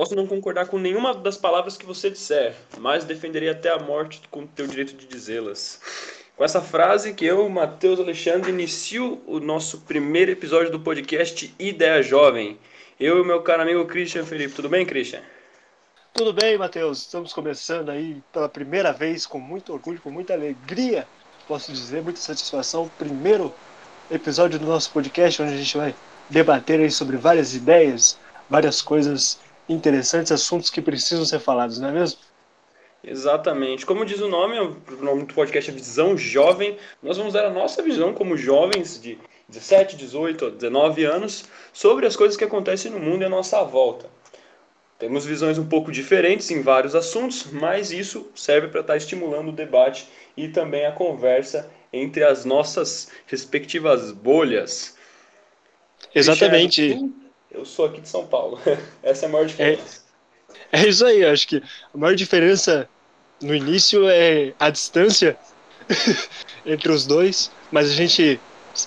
Posso não concordar com nenhuma das palavras que você disser, mas defenderei até a morte com o teu direito de dizê-las. Com essa frase que eu, Matheus Alexandre, inicio o nosso primeiro episódio do podcast Ideia Jovem. Eu e meu caro amigo Christian Felipe. Tudo bem, Christian? Tudo bem, Matheus? Estamos começando aí pela primeira vez com muito orgulho, com muita alegria, posso dizer, muita satisfação. Primeiro episódio do nosso podcast, onde a gente vai debater aí sobre várias ideias, várias coisas interessantes, assuntos que precisam ser falados, não é mesmo? Exatamente. Como diz o nome, o nome do podcast é Visão Jovem. Nós vamos dar a nossa visão como jovens de 17, 18, 19 anos sobre as coisas que acontecem no mundo e à nossa volta. Temos visões um pouco diferentes em vários assuntos, mas isso serve para estar estimulando o debate e também a conversa entre as nossas respectivas bolhas. Exatamente. Eu sou aqui de São Paulo. Essa é a maior diferença. É, é isso aí, acho que a maior diferença no início é a distância entre os dois, mas a gente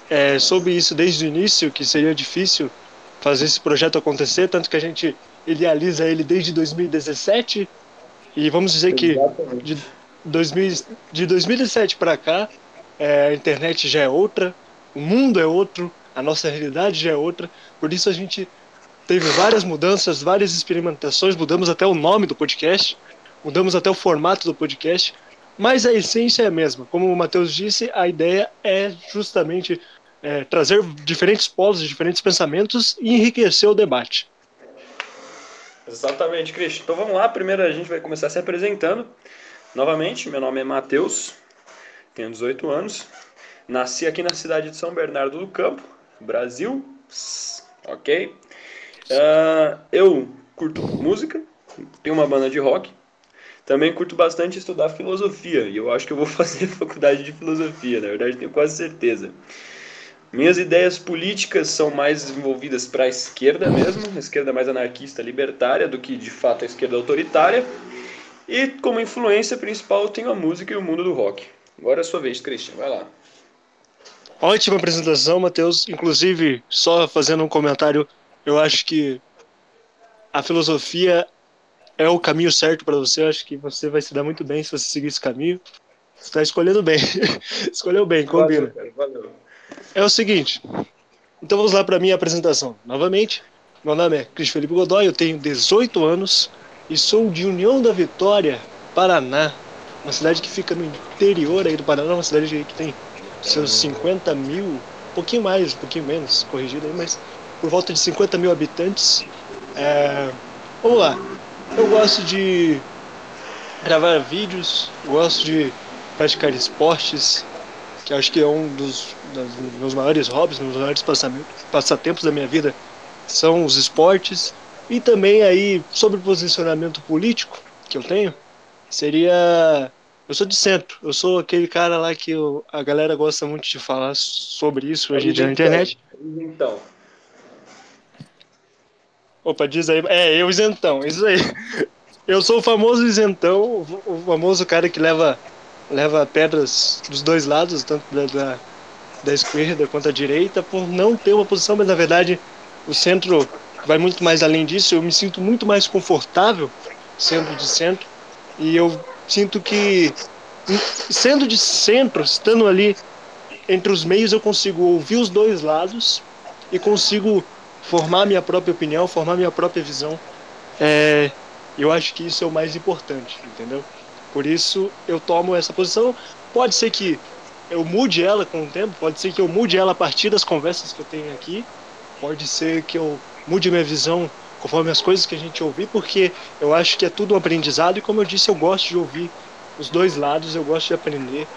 é, soube isso desde o início, que seria difícil fazer esse projeto acontecer, tanto que a gente idealiza ele desde 2017 e vamos dizer que de, 2000, de 2017 para cá é, a internet já é outra, o mundo é outro, a nossa realidade já é outra, por isso a gente teve várias mudanças, várias experimentações, mudamos até o nome do podcast, mudamos até o formato do podcast, mas a essência é a mesma. Como o Matheus disse, a ideia é justamente é, trazer diferentes polos, diferentes pensamentos e enriquecer o debate. Exatamente, Cristian. Então vamos lá. Primeiro a gente vai começar se apresentando. Novamente, meu nome é Matheus, tenho 18 anos. Nasci aqui na cidade de São Bernardo do Campo, Brasil. Ok. Uh, eu curto música, tenho uma banda de rock. Também curto bastante estudar filosofia. E eu acho que eu vou fazer faculdade de filosofia, na verdade, tenho quase certeza. Minhas ideias políticas são mais desenvolvidas para a esquerda mesmo, esquerda mais anarquista, libertária, do que de fato a esquerda autoritária. E como influência principal tenho a música e o mundo do rock. Agora é a sua vez, Christian, vai lá. Ótima apresentação, Matheus. Inclusive, só fazendo um comentário, eu acho que a filosofia é o caminho certo para você. Eu acho que você vai se dar muito bem se você seguir esse caminho. Você está escolhendo bem. Escolheu bem, combina. Valeu, valeu. É o seguinte, então vamos lá para a minha apresentação. Novamente, meu nome é Cris Felipe Godoy, eu tenho 18 anos e sou de União da Vitória, Paraná. Uma cidade que fica no interior aí do Paraná, uma cidade que tem seus 50 mil, um pouquinho mais, um pouquinho menos, corrigido aí, mas por volta de 50 mil habitantes. É... Vamos lá, eu gosto de gravar vídeos, gosto de praticar esportes, que acho que é um dos, dos meus maiores hobbies, meus maiores passatempos da minha vida são os esportes e também aí sobre o posicionamento político que eu tenho seria eu sou de centro, eu sou aquele cara lá que eu, a galera gosta muito de falar sobre isso hoje na internet. Então. Opa, diz aí. É, eu isentão, isso aí. Eu sou o famoso isentão, o famoso cara que leva leva pedras dos dois lados, tanto da, da, da esquerda quanto da direita, por não ter uma posição, mas na verdade o centro vai muito mais além disso. Eu me sinto muito mais confortável sendo de centro e eu sinto que sendo de centro, estando ali entre os meios, eu consigo ouvir os dois lados e consigo formar minha própria opinião, formar minha própria visão. É, eu acho que isso é o mais importante, entendeu? Por isso eu tomo essa posição. Pode ser que eu mude ela com o tempo, pode ser que eu mude ela a partir das conversas que eu tenho aqui, pode ser que eu mude minha visão conforme as coisas que a gente ouvir, porque eu acho que é tudo um aprendizado e como eu disse, eu gosto de ouvir os dois lados, eu gosto de aprender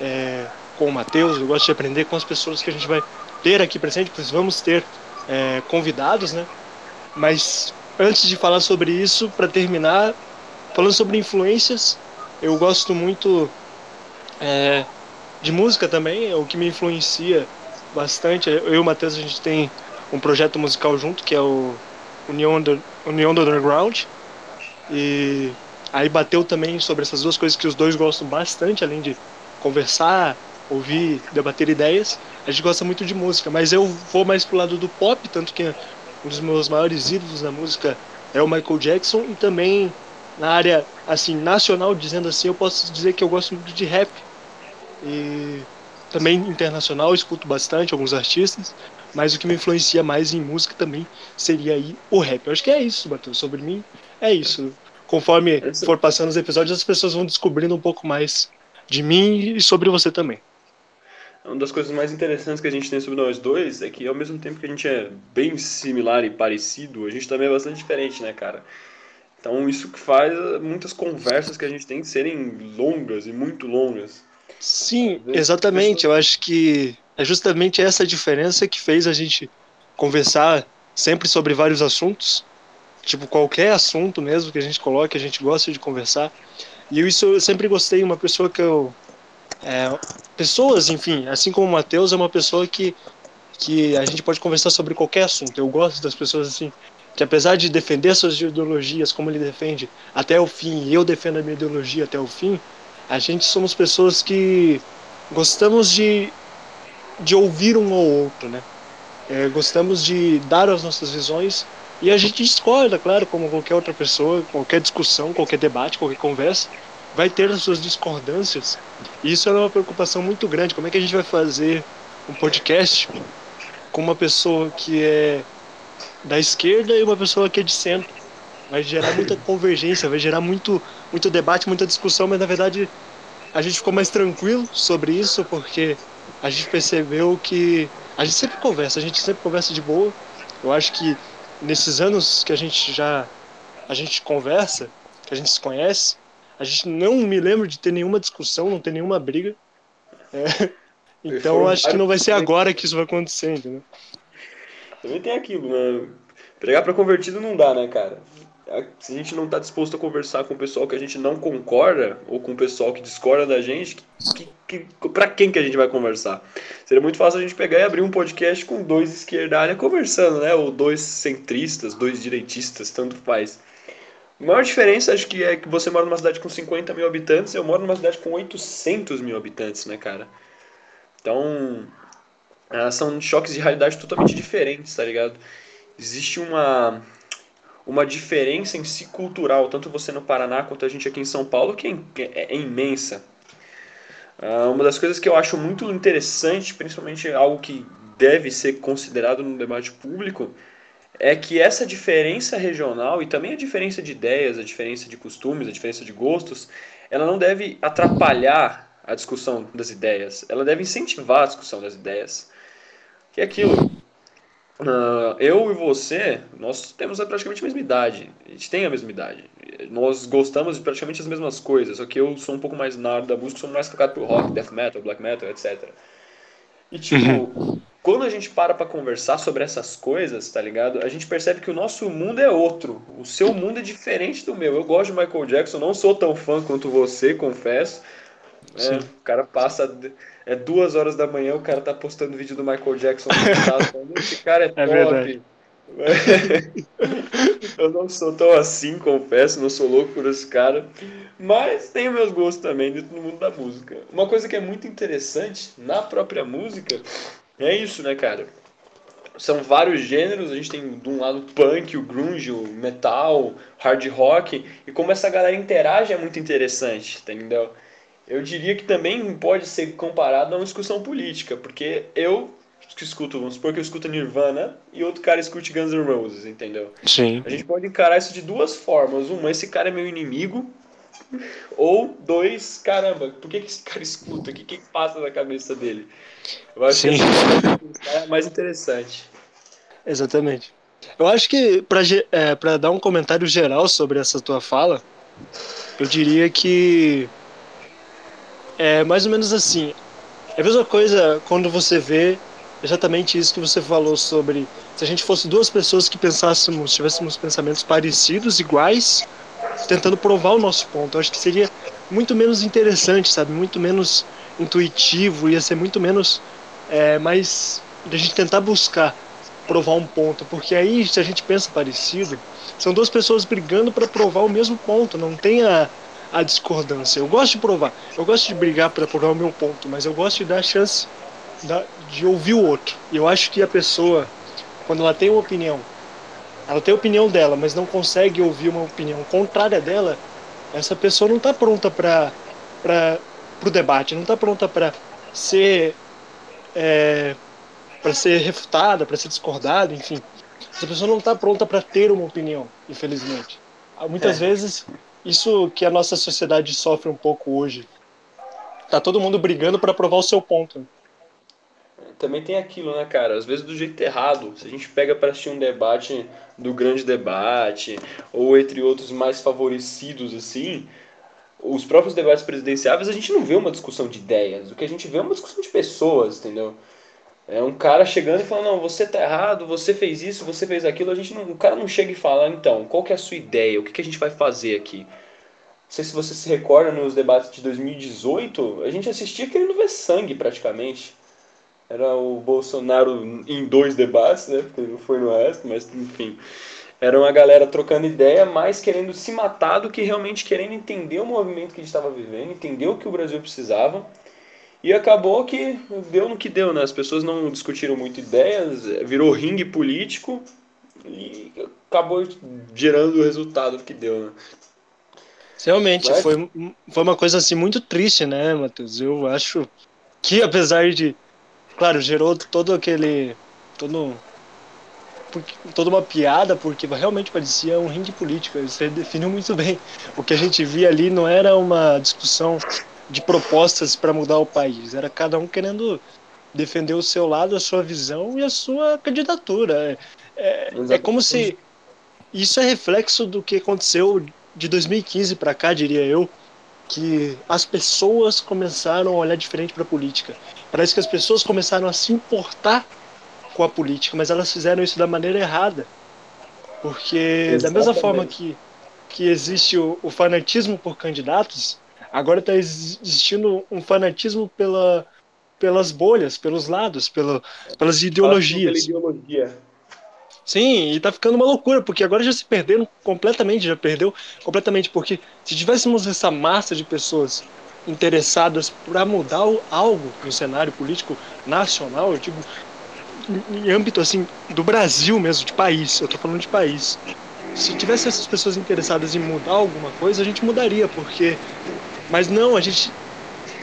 é, com o Matheus, eu gosto de aprender com as pessoas que a gente vai ter aqui presente, pois vamos ter é, convidados, né? Mas antes de falar sobre isso, para terminar, falando sobre influências, eu gosto muito é, de música também, é o que me influencia bastante. Eu e o Matheus, a gente tem um projeto musical junto, que é o União União do Underground. E aí bateu também sobre essas duas coisas que os dois gostam bastante, além de conversar, ouvir, debater ideias. A gente gosta muito de música, mas eu vou mais pro lado do pop, tanto que um dos meus maiores ídolos na música é o Michael Jackson e também na área assim nacional, dizendo assim, eu posso dizer que eu gosto muito de rap. E também internacional, escuto bastante alguns artistas, mas o que me influencia mais em música também seria aí o rap. Eu acho que é isso, Matheus. Sobre mim, é isso. Conforme for passando os episódios, as pessoas vão descobrindo um pouco mais de mim e sobre você também. Uma das coisas mais interessantes que a gente tem sobre nós dois é que, ao mesmo tempo que a gente é bem similar e parecido, a gente também é bastante diferente, né, cara? Então, isso que faz muitas conversas que a gente tem serem longas e muito longas. Sim, exatamente. Eu acho que é justamente essa diferença que fez a gente conversar sempre sobre vários assuntos. Tipo, qualquer assunto mesmo que a gente coloque, a gente gosta de conversar. E isso eu sempre gostei, uma pessoa que eu. É, pessoas, enfim, assim como o Matheus, é uma pessoa que, que a gente pode conversar sobre qualquer assunto. Eu gosto das pessoas assim, que apesar de defender suas ideologias como ele defende até o fim, e eu defendo a minha ideologia até o fim, a gente somos pessoas que gostamos de, de ouvir um ou outro, né? É, gostamos de dar as nossas visões e a gente discorda, claro, como qualquer outra pessoa, qualquer discussão, qualquer debate, qualquer conversa, vai ter as suas discordâncias. E isso é uma preocupação muito grande. Como é que a gente vai fazer um podcast com uma pessoa que é da esquerda e uma pessoa que é de centro? vai gerar muita convergência, vai gerar muito, muito debate, muita discussão, mas na verdade a gente ficou mais tranquilo sobre isso porque a gente percebeu que a gente sempre conversa, a gente sempre conversa de boa. Eu acho que nesses anos que a gente já a gente conversa, que a gente se conhece, a gente não me lembra de ter nenhuma discussão, não ter nenhuma briga. É. Então acho que não vai ser agora que isso vai acontecer, entendeu? Também tem aquilo, né? Pregar para convertido não dá, né, cara? se a gente não está disposto a conversar com o pessoal que a gente não concorda, ou com o pessoal que discorda da gente, que, que, para quem que a gente vai conversar? Seria muito fácil a gente pegar e abrir um podcast com dois esquerdalha conversando, né? Ou dois centristas, dois direitistas, tanto faz. A maior diferença, acho que é que você mora numa cidade com 50 mil habitantes, eu moro numa cidade com 800 mil habitantes, né, cara? Então, ah, são choques de realidade totalmente diferentes, tá ligado? Existe uma uma diferença em si cultural, tanto você no Paraná quanto a gente aqui em São Paulo, que é, é, é imensa. Uh, uma das coisas que eu acho muito interessante, principalmente algo que deve ser considerado no debate público, é que essa diferença regional e também a diferença de ideias, a diferença de costumes, a diferença de gostos, ela não deve atrapalhar a discussão das ideias, ela deve incentivar a discussão das ideias. Que é aquilo, Uh, eu e você, nós temos praticamente a mesma idade. A gente tem a mesma idade. Nós gostamos de praticamente as mesmas coisas, só que eu sou um pouco mais área da música, sou mais focado pro rock, death metal, black metal, etc. E tipo, uhum. Quando a gente para pra conversar sobre essas coisas, tá ligado? A gente percebe que o nosso mundo é outro. O seu mundo é diferente do meu. Eu gosto de Michael Jackson, não sou tão fã quanto você, confesso. É, o cara passa é duas horas da manhã, o cara tá postando vídeo do Michael Jackson. Esse cara é, é top. Verdade. eu não sou tão assim, confesso, não sou louco por esse cara. Mas tenho meus gostos também dentro do mundo da música. Uma coisa que é muito interessante na própria música é isso, né, cara? São vários gêneros, a gente tem de um lado o punk, o grunge, o metal, hard rock, e como essa galera interage é muito interessante, tá entendeu? eu diria que também pode ser comparado a uma discussão política, porque eu que escuto, vamos supor que eu escuto Nirvana e outro cara escute Guns N' Roses, entendeu? Sim. A gente pode encarar isso de duas formas. Uma, esse cara é meu inimigo. Ou dois, caramba, por que, que esse cara escuta? O que, que passa na cabeça dele? Eu acho Sim. que é mais interessante. Exatamente. Eu acho que, para é, dar um comentário geral sobre essa tua fala, eu diria que é mais ou menos assim. É a mesma coisa quando você vê exatamente isso que você falou sobre se a gente fosse duas pessoas que pensássemos, tivéssemos pensamentos parecidos, iguais, tentando provar o nosso ponto. Eu acho que seria muito menos interessante, sabe? Muito menos intuitivo, ia ser muito menos é, mais de a gente tentar buscar provar um ponto, porque aí se a gente pensa parecido, são duas pessoas brigando para provar o mesmo ponto, não tem a, a discordância. Eu gosto de provar, eu gosto de brigar para provar o meu ponto, mas eu gosto de dar a chance de ouvir o outro. E eu acho que a pessoa, quando ela tem uma opinião ela tem a opinião dela, mas não consegue ouvir uma opinião contrária dela, essa pessoa não está pronta para o debate, não está pronta para ser é, para ser refutada, para ser discordada, enfim. Essa pessoa não está pronta para ter uma opinião, infelizmente. Muitas é. vezes isso que a nossa sociedade sofre um pouco hoje. Tá todo mundo brigando para provar o seu ponto. Também tem aquilo, né, cara? Às vezes do jeito errado. Se a gente pega para assistir um debate do grande debate, ou entre outros mais favorecidos, assim, os próprios debates presidenciáveis, a gente não vê uma discussão de ideias. O que a gente vê é uma discussão de pessoas, entendeu? É um cara chegando e falando, não, você tá errado, você fez isso, você fez aquilo. A gente não, o cara não chega e fala, então, qual que é a sua ideia? O que, que a gente vai fazer aqui? Não sei se você se recorda nos debates de 2018, a gente assistia querendo ver sangue praticamente. Era o Bolsonaro em dois debates, né? Porque não foi no resto, mas enfim. Era uma galera trocando ideia, mais querendo se matar do que realmente querendo entender o movimento que a gente estava vivendo, entender o que o Brasil precisava. E acabou que deu no que deu, né? As pessoas não discutiram muito ideias, virou ringue político e acabou gerando o resultado que deu, né? Realmente, Mas... foi, foi uma coisa assim muito triste, né, Matheus? Eu acho que apesar de. Claro, gerou todo aquele. todo toda uma piada, porque realmente parecia um ringue político. Você definiu muito bem. O que a gente via ali não era uma discussão de propostas para mudar o país. Era cada um querendo defender o seu lado, a sua visão e a sua candidatura. É, é, é como se isso é reflexo do que aconteceu de 2015 para cá, diria eu, que as pessoas começaram a olhar diferente para a política. Parece que as pessoas começaram a se importar com a política, mas elas fizeram isso da maneira errada. Porque Exatamente. da mesma forma que, que existe o, o fanatismo por candidatos, Agora está existindo um fanatismo pela, pelas bolhas, pelos lados, pela, pelas ideologias. Pela ideologia. Sim, e tá ficando uma loucura, porque agora já se perderam completamente, já perdeu completamente, porque se tivéssemos essa massa de pessoas interessadas para mudar algo no cenário político nacional, eu digo em âmbito assim do Brasil mesmo, de país, eu tô falando de país. Se tivesse essas pessoas interessadas em mudar alguma coisa, a gente mudaria, porque mas não, a gente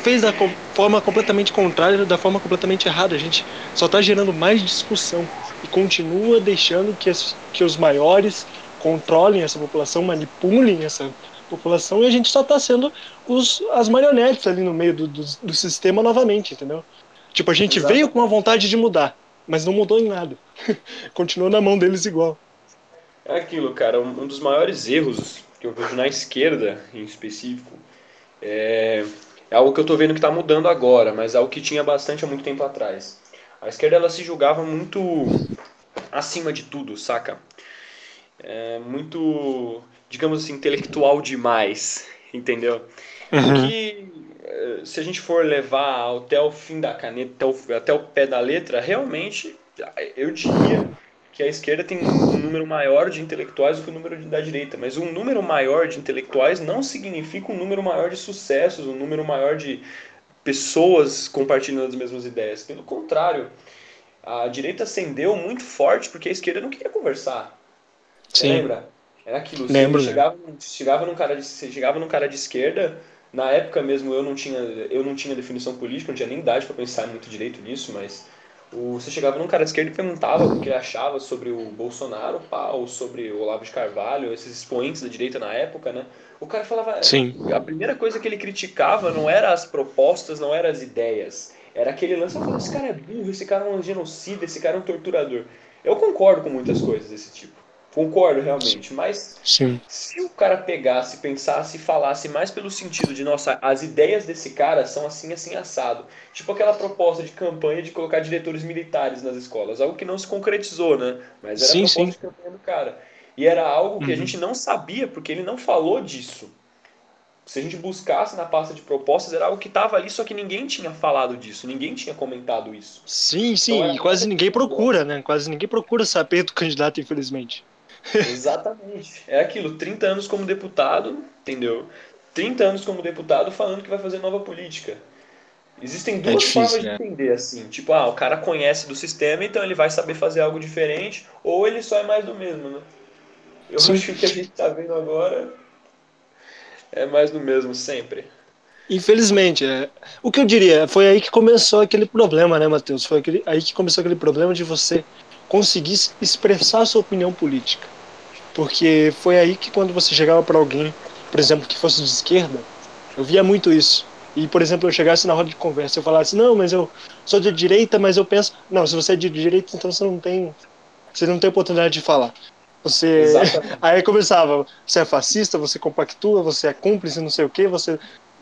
fez da forma completamente contrária, da forma completamente errada. A gente só está gerando mais discussão e continua deixando que, as, que os maiores controlem essa população, manipulem essa população e a gente só está sendo os, as marionetes ali no meio do, do, do sistema novamente, entendeu? Tipo, a gente Exato. veio com a vontade de mudar, mas não mudou em nada. Continuou na mão deles igual. É aquilo, cara, um dos maiores erros que eu vejo na esquerda, em específico, é, é algo que eu estou vendo que está mudando agora, mas é algo que tinha bastante há muito tempo atrás. A esquerda ela se julgava muito acima de tudo, saca? É muito, digamos assim, intelectual demais, entendeu? Uhum. Que é, se a gente for levar até o fim da caneta, até o, até o pé da letra, realmente eu diria que a esquerda tem um número maior de intelectuais do que o número da direita, mas um número maior de intelectuais não significa um número maior de sucessos, um número maior de pessoas compartilhando as mesmas ideias. Pelo contrário, a direita ascendeu muito forte porque a esquerda não queria conversar. Sim. lembra? Era aquilo. Lembro. Chegava, chegava, num cara de, chegava num cara de esquerda, na época mesmo eu não tinha, eu não tinha definição política, não tinha nem idade para pensar muito direito nisso, mas o, você chegava num cara de esquerda e perguntava o que ele achava sobre o Bolsonaro, pá, ou sobre o Olavo de Carvalho, esses expoentes da direita na época, né? O cara falava. Sim. A primeira coisa que ele criticava não era as propostas, não eram as ideias. Era aquele lance, falava, esse cara é burro, esse cara é um genocida, esse cara é um torturador. Eu concordo com muitas coisas desse tipo. Concordo realmente, mas Sim. se o cara pegasse, pensasse e falasse mais pelo sentido de, nossa, as ideias desse cara são assim, assim, assado. Tipo aquela proposta de campanha de colocar diretores militares nas escolas, algo que não se concretizou, né? Mas era sim, a proposta sim. de campanha do cara. E era algo que uhum. a gente não sabia, porque ele não falou disso. Se a gente buscasse na pasta de propostas, era algo que estava ali, só que ninguém tinha falado disso, ninguém tinha comentado isso. Sim, sim, então, e quase ninguém procura, né? Quase ninguém procura saber do candidato, infelizmente. Exatamente. É aquilo, 30 anos como deputado, entendeu? 30 anos como deputado falando que vai fazer nova política. Existem é duas é difícil, formas né? de entender assim. Tipo, ah, o cara conhece do sistema, então ele vai saber fazer algo diferente, ou ele só é mais do mesmo, né? Eu Sim. acho que a gente está vendo agora é mais do mesmo sempre. Infelizmente, é. o que eu diria, foi aí que começou aquele problema, né, Matheus? Foi aquele, aí que começou aquele problema de você conseguir expressar sua opinião política. Porque foi aí que quando você chegava para alguém, por exemplo, que fosse de esquerda, eu via muito isso. E, por exemplo, eu chegasse na roda de conversa e eu falasse, não, mas eu sou de direita, mas eu penso, não, se você é de direita, então você não tem, você não tem oportunidade de falar. Você. Exatamente. Aí começava, você é fascista, você compactua, você é cúmplice, não sei o quê, você.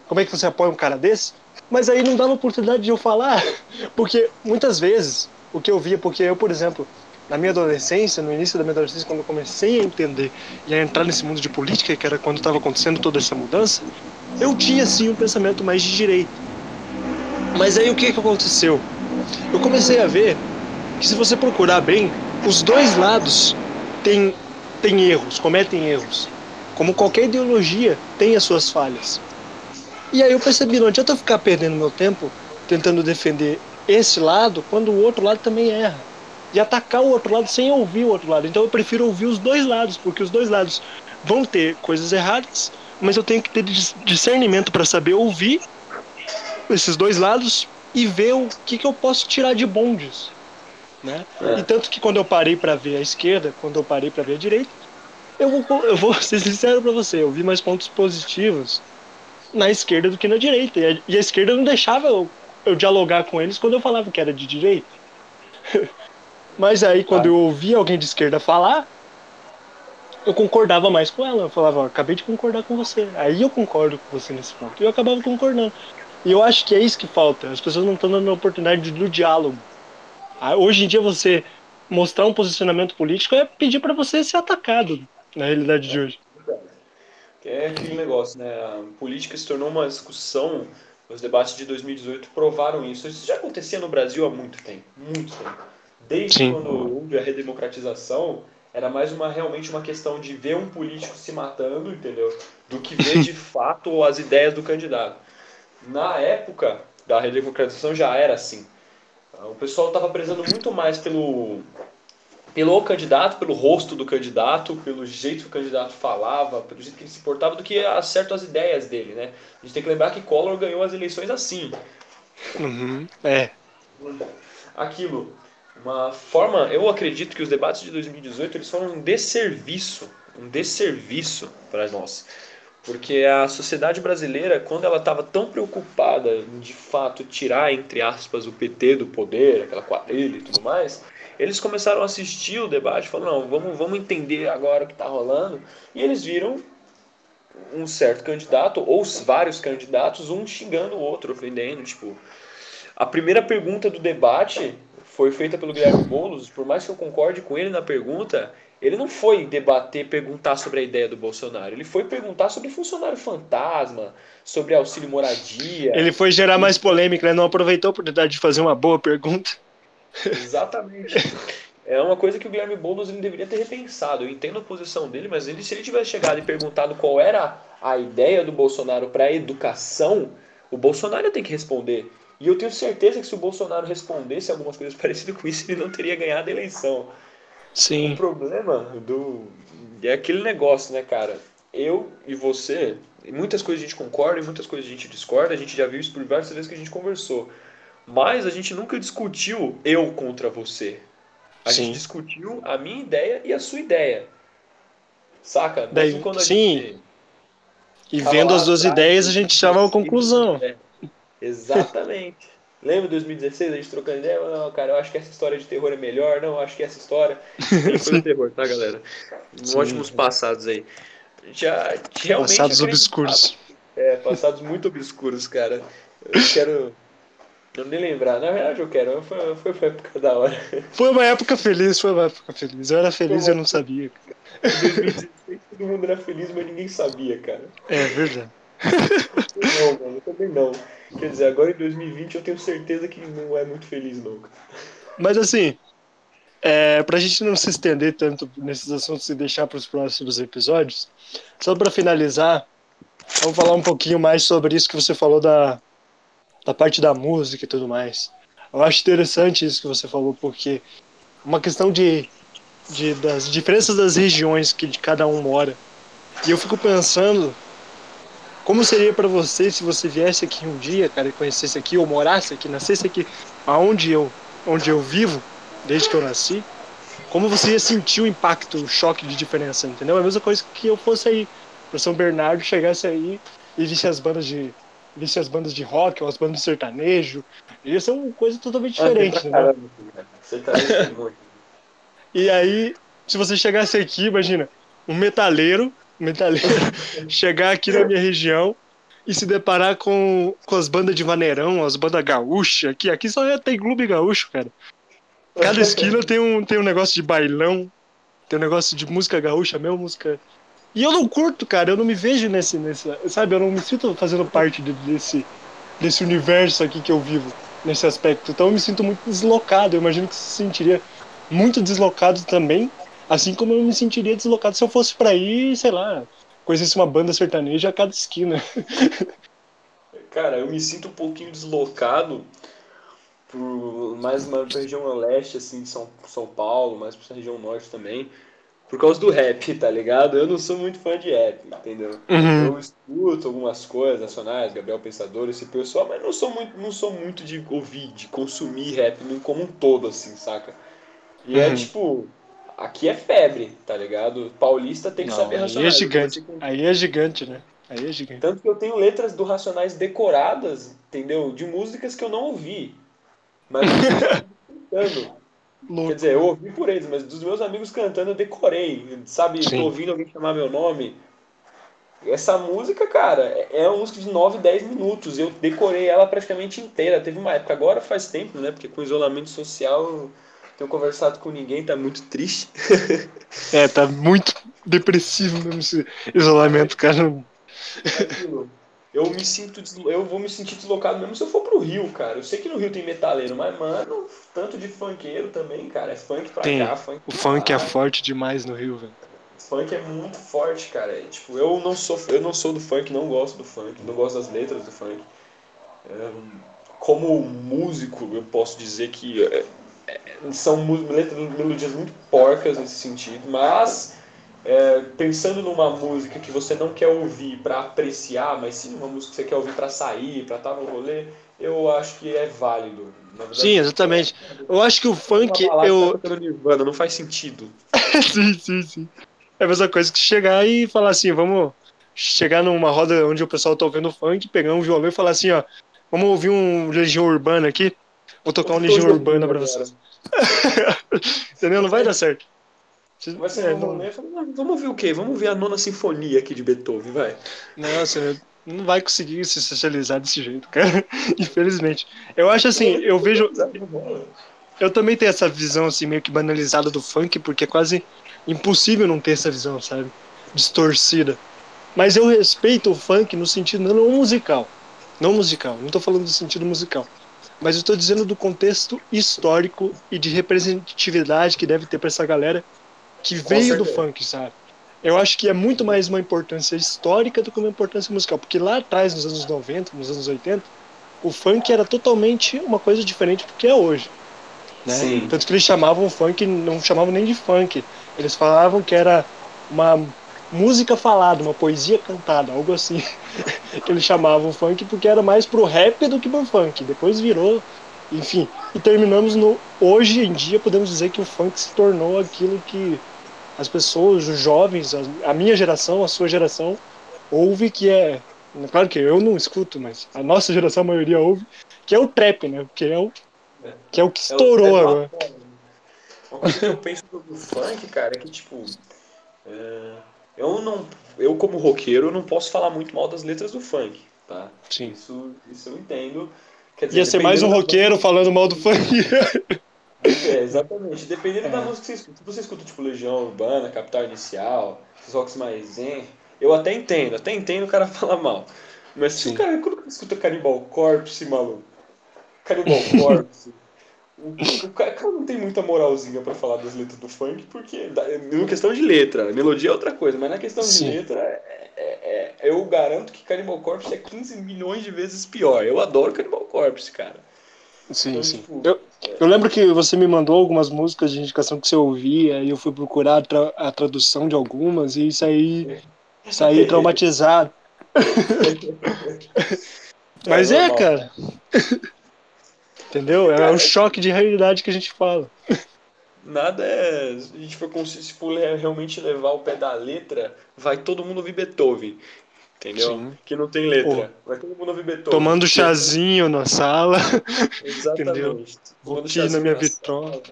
Como é que você apoia um cara desse? Mas aí não dava oportunidade de eu falar, porque muitas vezes o que eu via, porque eu, por exemplo, na minha adolescência, no início da minha adolescência, quando eu comecei a entender e a entrar nesse mundo de política, que era quando estava acontecendo toda essa mudança, eu tinha sim um pensamento mais de direita. Mas aí o que, que aconteceu? Eu comecei a ver que se você procurar bem, os dois lados têm, têm erros, cometem erros. Como qualquer ideologia tem as suas falhas. E aí eu percebi, não adianta eu ficar perdendo meu tempo tentando defender esse lado quando o outro lado também erra. E atacar o outro lado sem ouvir o outro lado. Então eu prefiro ouvir os dois lados, porque os dois lados vão ter coisas erradas, mas eu tenho que ter discernimento para saber ouvir esses dois lados e ver o que, que eu posso tirar de bom disso. Né? É. E tanto que quando eu parei para ver a esquerda, quando eu parei para ver a direita, eu vou, eu vou ser sincero para você, eu vi mais pontos positivos na esquerda do que na direita. E a, e a esquerda não deixava eu, eu, dialogar com eles quando eu falava que era de direita. Mas aí quando eu ouvia alguém de esquerda falar, eu concordava mais com ela. Eu falava, acabei de concordar com você. Aí eu concordo com você nesse ponto. E eu acabava concordando. E eu acho que é isso que falta. As pessoas não estão dando a oportunidade do diálogo. Ah, hoje em dia você mostrar um posicionamento político é pedir para você ser atacado, na realidade de hoje. É aquele negócio, né? A política se tornou uma discussão. Os debates de 2018 provaram isso. Isso já acontecia no Brasil há muito tempo, muito tempo. Desde Sim. quando houve a redemocratização, era mais uma realmente uma questão de ver um político se matando, entendeu? Do que ver de fato as ideias do candidato. Na época da redemocratização já era assim. O pessoal estava prezando muito mais pelo, pelo candidato, pelo rosto do candidato, pelo jeito que o candidato falava, pelo jeito que ele se portava, do que acerto as ideias dele, né? A gente tem que lembrar que Collor ganhou as eleições assim. Uhum, é. Aquilo. Uma forma, eu acredito que os debates de 2018 eles foram um desserviço, um desserviço para nós. Porque a sociedade brasileira, quando ela estava tão preocupada em de fato tirar, entre aspas, o PT do poder, aquela quadrilha e tudo mais, eles começaram a assistir o debate, falando, não, vamos, vamos entender agora o que está rolando. E eles viram um certo candidato, ou vários candidatos, um xingando o outro, ofendendo. Tipo, a primeira pergunta do debate foi feita pelo Guilherme Boulos, por mais que eu concorde com ele na pergunta, ele não foi debater, perguntar sobre a ideia do Bolsonaro. Ele foi perguntar sobre funcionário fantasma, sobre auxílio moradia. Ele foi gerar mais polêmica, né? Não aproveitou a oportunidade de fazer uma boa pergunta. Exatamente. É uma coisa que o Guilherme Boulos ele deveria ter repensado. Eu entendo a posição dele, mas ele, se ele tivesse chegado e perguntado qual era a ideia do Bolsonaro para a educação, o Bolsonaro tem que responder. E eu tenho certeza que se o Bolsonaro respondesse algumas coisas parecidas com isso, ele não teria ganhado a eleição. Sim. O problema do é aquele negócio, né, cara? Eu e você, muitas coisas a gente concorda e muitas coisas a gente discorda, a gente já viu isso por várias vezes que a gente conversou. Mas a gente nunca discutiu eu contra você. A Sim. gente discutiu a minha ideia e a sua ideia. Saca? Daí, quando a sim. Gente e vendo as duas ideias, a gente chama a conclusão. É, exatamente. Lembra 2016 a gente trocando ideia? Não, cara, eu acho que essa história de terror é melhor. Não, eu acho que essa história. Foi terror, tá, galera? Sim. Ótimos passados aí. Já, realmente passados obscuros. É, passados muito obscuros, cara. Eu quero. Não nem lembrar. Na verdade, eu quero. Foi, foi uma época da hora. Foi uma época feliz, foi uma época feliz. Eu era feliz e eu não sabia. Em 2016 todo mundo era feliz, mas ninguém sabia, cara. É verdade. Não, mano, também não. Quer dizer, agora em 2020 eu tenho certeza que não é muito feliz, não. Mas assim, é, pra gente não se estender tanto nesses assuntos e deixar para os próximos episódios, só para finalizar, vamos falar um pouquinho mais sobre isso que você falou da, da parte da música e tudo mais. Eu acho interessante isso que você falou, porque uma questão de de, das diferenças das regiões que de cada um mora. E eu fico pensando como seria para você se você viesse aqui um dia, cara, e conhecesse aqui, ou morasse aqui, nascesse aqui, aonde eu, onde eu vivo, desde que eu nasci, como você ia sentir o impacto, o choque de diferença, entendeu? É a mesma coisa que eu fosse aí para São Bernardo, chegasse aí e visse as bandas de visse as bandas de rock ou as bandas de sertanejo, ia ser uma coisa totalmente ah, diferente, né? Tá E aí, se você chegasse aqui, imagina, um metaleiro metaleiro chegar aqui na minha região e se deparar com, com as bandas de vaneirão, as bandas gaúcha, aqui, aqui só é, tem clube gaúcho, cara. Cada esquina tem um, tem um negócio de bailão, tem um negócio de música gaúcha mesmo, música. E eu não curto, cara, eu não me vejo nesse, nesse sabe, eu não me sinto fazendo parte de, desse, desse universo aqui que eu vivo, nesse aspecto. Então eu me sinto muito deslocado, eu imagino que se sentiria muito deslocado também Assim como eu me sentiria deslocado se eu fosse para ir, sei lá, conhecesse uma banda sertaneja a cada esquina. Cara, eu me sinto um pouquinho deslocado por mais uma região leste, assim, de São, São Paulo, mais pra região norte também, por causa do rap, tá ligado? Eu não sou muito fã de rap, entendeu? Uhum. Eu escuto algumas coisas nacionais, Gabriel Pensador, esse pessoal, mas não sou muito, não sou muito de ouvir, de consumir rap como um todo, assim, saca? E é, uhum. é tipo, aqui é febre, tá ligado? Paulista tem que Não, saber Racionais. Aí é gigante. Aí é gigante, né? Aí é gigante. Tanto que eu tenho letras do Racionais decoradas, entendeu? De músicas que eu não ouvi. Mas cantando. Quer dizer, eu ouvi por eles, mas dos meus amigos cantando eu decorei. Sabe, Sim. tô ouvindo alguém chamar meu nome. Essa música, cara, é, é uma música de 9, 10 minutos. Eu decorei ela praticamente inteira. Teve uma época, agora faz tempo, né? Porque com isolamento social tenho conversado com ninguém, tá muito triste. é, tá muito depressivo mesmo esse isolamento, cara. Eu me sinto, eu vou me sentir deslocado mesmo se eu for pro Rio, cara. Eu sei que no Rio tem metaleiro, mas, mano, tanto de funkeiro também, cara. É funk pra tem. cá, funk O funk é forte demais no Rio, velho. Funk é muito forte, cara. É, tipo, eu não sou, eu não sou do funk, não gosto do funk, não gosto das letras do funk. É, como músico, eu posso dizer que é, são letras, melodias muito porcas nesse sentido, mas é, pensando numa música que você não quer ouvir para apreciar, mas sim uma música que você quer ouvir para sair, para estar tá no rolê, eu acho que é válido. Verdade, sim, exatamente. Eu acho que o funk. Eu... Tá não faz sentido. sim, sim, sim. É a mesma coisa que chegar e falar assim, vamos chegar numa roda onde o pessoal tá ouvindo funk, pegar um violão e falar assim, ó, vamos ouvir um Legião Urbana aqui. Vou tocar um Legião Urbana pra vocês. Entendeu? Não vai dar certo. Vai ser é, não... Vamos ver o quê? Vamos ver a nona sinfonia aqui de Beethoven, vai. Nossa, não vai conseguir se socializar desse jeito, cara. Infelizmente. Eu acho assim, eu vejo. Eu também tenho essa visão assim, meio que banalizada do funk, porque é quase impossível não ter essa visão, sabe? Distorcida. Mas eu respeito o funk no sentido não musical. Não musical, não tô falando do sentido musical mas eu estou dizendo do contexto histórico e de representatividade que deve ter para essa galera que veio do funk, sabe? Eu acho que é muito mais uma importância histórica do que uma importância musical, porque lá atrás, nos anos 90, nos anos 80, o funk era totalmente uma coisa diferente do que é hoje. Né? Sim. Tanto que eles chamavam o funk, não chamavam nem de funk, eles falavam que era uma música falada, uma poesia cantada, algo assim. Que eles chamavam funk porque era mais pro rap do que pro funk. Depois virou, enfim. E terminamos no. Hoje em dia podemos dizer que o funk se tornou aquilo que as pessoas, os jovens, a, minha geração, a sua geração, ouve que é. Claro que eu não escuto, mas a nossa geração, a maioria ouve, que é o trap, né? Que é o que, é o que estourou é o agora. Uma coisa que eu penso do funk, cara, é que tipo. É eu não, eu como roqueiro não posso falar muito mal das letras do funk, tá? Sim. Isso, isso eu entendo. Quer dizer, Ia ser mais um roqueiro da... falando mal do funk. É, exatamente. Dependendo é. da música que você escuta. Se você escuta tipo Legião Urbana, Capital Inicial, rocks mais zen, eu até entendo, até entendo o cara falar mal. Mas se o cara, quando escuta Cannibal Corpse, maluco, Cannibal Corpse, o cara não tem muita moralzinha para falar das letras do funk, porque na questão de letra, melodia é outra coisa, mas na questão Sim. de letra, é, é, é, eu garanto que Cannibal Corpse é 15 milhões de vezes pior. Eu adoro Cannibal Corpse, cara. Sim, Então, sim. tipo, Eu, eu lembro que você me mandou algumas músicas de indicação que você ouvia e eu fui procurar a, tra- a tradução de algumas e saí, saí traumatizado. Mas é, cara. Entendeu? É o choque de realidade que a gente fala. Nada é. Se a gente for, se for realmente levar o pé da letra, vai todo mundo ouvir Beethoven. Entendeu? Sim. Que não tem letra. Vai todo mundo ouvir Beethoven. Tomando chazinho na sala. Exatamente. Tomando aqui na chazinho minha na vitrola. sala,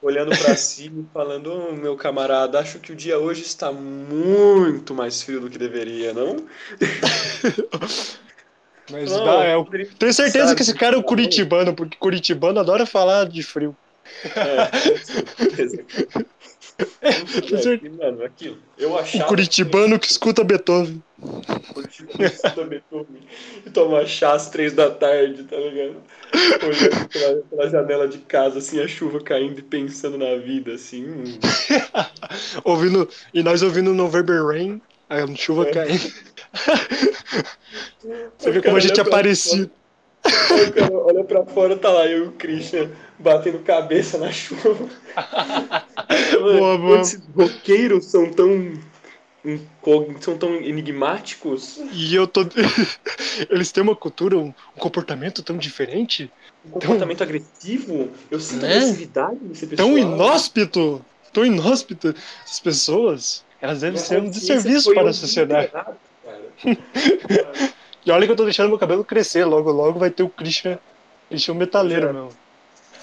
Olhando pra cima e falando, "Ô, meu camarada, acho que o dia hoje está muito mais frio do que deveria, não? Mas Não, dá, é o- poderia- tenho certeza sabe, que esse cara é o curitibano, porque curitibano adora falar de frio. É. É, mano, aquilo. Eu O curitibano que escuta Beethoven. Curitibano escuta Beethoven e toma chá às três da tarde, tá ligado? Olhando pela, pela janela de casa, assim, a chuva caindo e pensando na vida, assim. hum. Ouvindo, e nós ouvindo November Rain, a chuva É. caindo. Você vê como a gente é parecido. O cara olha pra fora, tá lá eu e o Christian batendo cabeça na chuva. Boa, boa. Esses roqueiros são tão. são tão enigmáticos. E eu tô. Eles têm uma cultura, um, comportamento tão diferente, Um comportamento agressivo. Eu sinto Né? agressividade nesse pessoal. tão inóspito, tão inóspito. Essas pessoas, elas devem Minha ser um desserviço para a sociedade. obliterada, cara. E olha que eu tô deixando meu cabelo crescer, logo, logo vai ter o Christian, Christian metaleiro mesmo.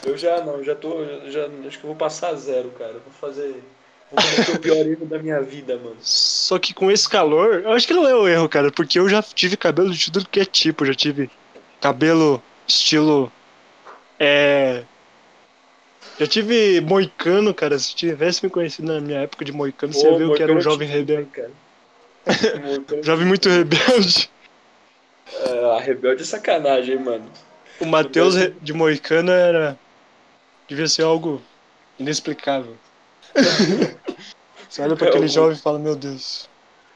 Eu já não, já tô. Já, acho que eu vou passar zero, cara. Vou fazer. Vou cometer o pior erro da minha vida, mano. Só que com esse calor, eu acho que não é o erro, cara, porque eu já tive cabelo de tudo que é tipo, já tive cabelo estilo. É. Já tive moicano, cara. Se tivesse me conhecido na minha época de moicano, você Pô, viu que era um Moicano jovem tinha, rebelde. Cara. Moicano Jovem muito rebelde. É, a rebelde é sacanagem, hein, mano. O Matheus de moicano era. Devia ser algo inexplicável. Você olha pra É, aquele o- jovem e fala: Meu Deus.